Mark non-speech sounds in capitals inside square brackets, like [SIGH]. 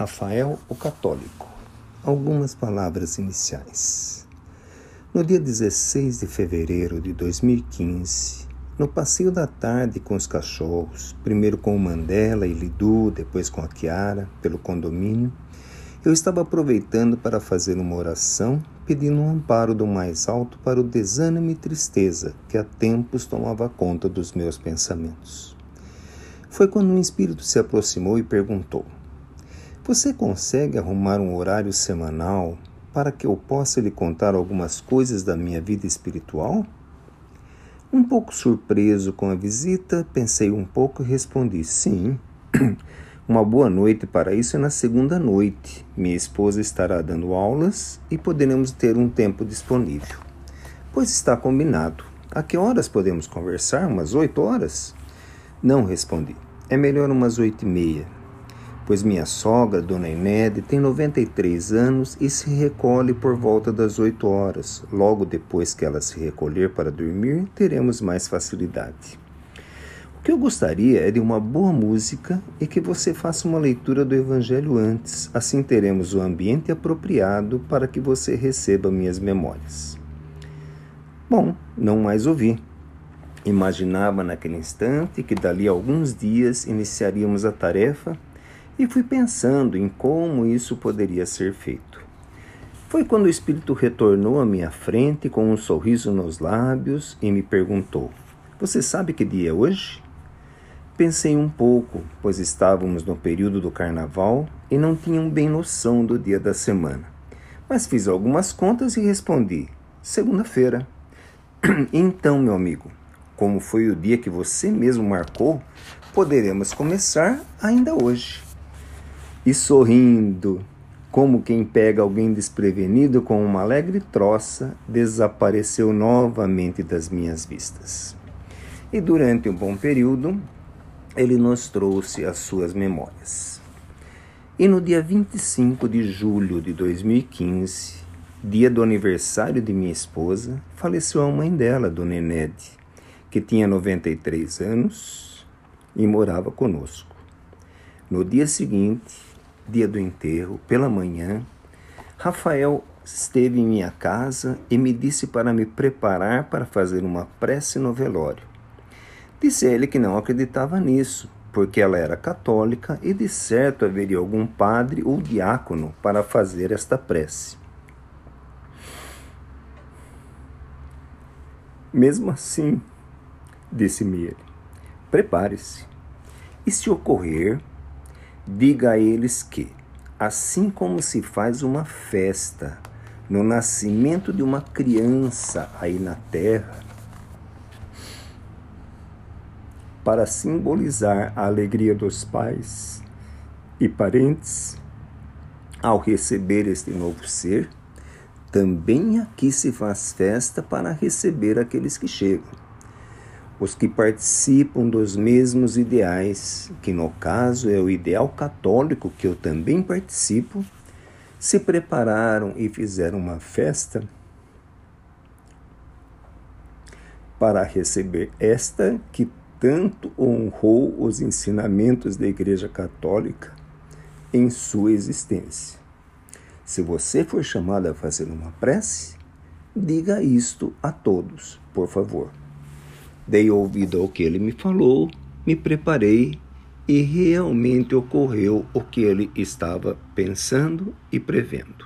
Rafael o Católico. Algumas palavras iniciais. No dia 16 de fevereiro de 2015, no passeio da tarde com os cachorros, primeiro com o Mandela e Lidu, depois com a Kiara, pelo condomínio, eu estava aproveitando para fazer uma oração pedindo um amparo do mais alto para o desânimo e tristeza que há tempos tomava conta dos meus pensamentos. Foi quando um espírito se aproximou e perguntou: você consegue arrumar um horário semanal para que eu possa lhe contar algumas coisas da minha vida espiritual? Um pouco surpreso com a visita, pensei um pouco e respondi: sim. [CLEARS THROAT] Uma boa noite para isso é na segunda noite. Minha esposa estará dando aulas e poderemos ter um tempo disponível. Pois está combinado. A que horas podemos conversar? Umas oito horas? Não respondi. É melhor umas oito e meia pois minha sogra, Dona Inéde, tem 93 anos e se recolhe por volta das 8 horas. Logo depois que ela se recolher para dormir, teremos mais facilidade. O que eu gostaria é de uma boa música e que você faça uma leitura do Evangelho antes, assim teremos o ambiente apropriado para que você receba minhas memórias. Bom, não mais ouvi. Imaginava naquele instante que dali a alguns dias iniciaríamos a tarefa e fui pensando em como isso poderia ser feito. Foi quando o Espírito retornou à minha frente com um sorriso nos lábios e me perguntou: Você sabe que dia é hoje? Pensei um pouco, pois estávamos no período do carnaval e não tinham bem noção do dia da semana. Mas fiz algumas contas e respondi: segunda-feira. [CLEARS THROAT] então, meu amigo, como foi o dia que você mesmo marcou, poderemos começar ainda hoje e sorrindo, como quem pega alguém desprevenido com uma alegre troça, desapareceu novamente das minhas vistas. E durante um bom período, ele nos trouxe as suas memórias. E no dia 25 de julho de 2015, dia do aniversário de minha esposa, faleceu a mãe dela, Dona Enede, que tinha 93 anos e morava conosco. No dia seguinte, dia do enterro, pela manhã, Rafael esteve em minha casa e me disse para me preparar para fazer uma prece no velório. Disse ele que não acreditava nisso, porque ela era católica e de certo haveria algum padre ou diácono para fazer esta prece. Mesmo assim, disse-me ele, prepare-se. E se ocorrer Diga a eles que, assim como se faz uma festa no nascimento de uma criança aí na terra, para simbolizar a alegria dos pais e parentes ao receber este novo ser, também aqui se faz festa para receber aqueles que chegam os que participam dos mesmos ideais, que no caso é o ideal católico que eu também participo, se prepararam e fizeram uma festa para receber esta que tanto honrou os ensinamentos da Igreja Católica em sua existência. Se você for chamado a fazer uma prece, diga isto a todos, por favor. Dei ouvido ao que ele me falou, me preparei e realmente ocorreu o que ele estava pensando e prevendo.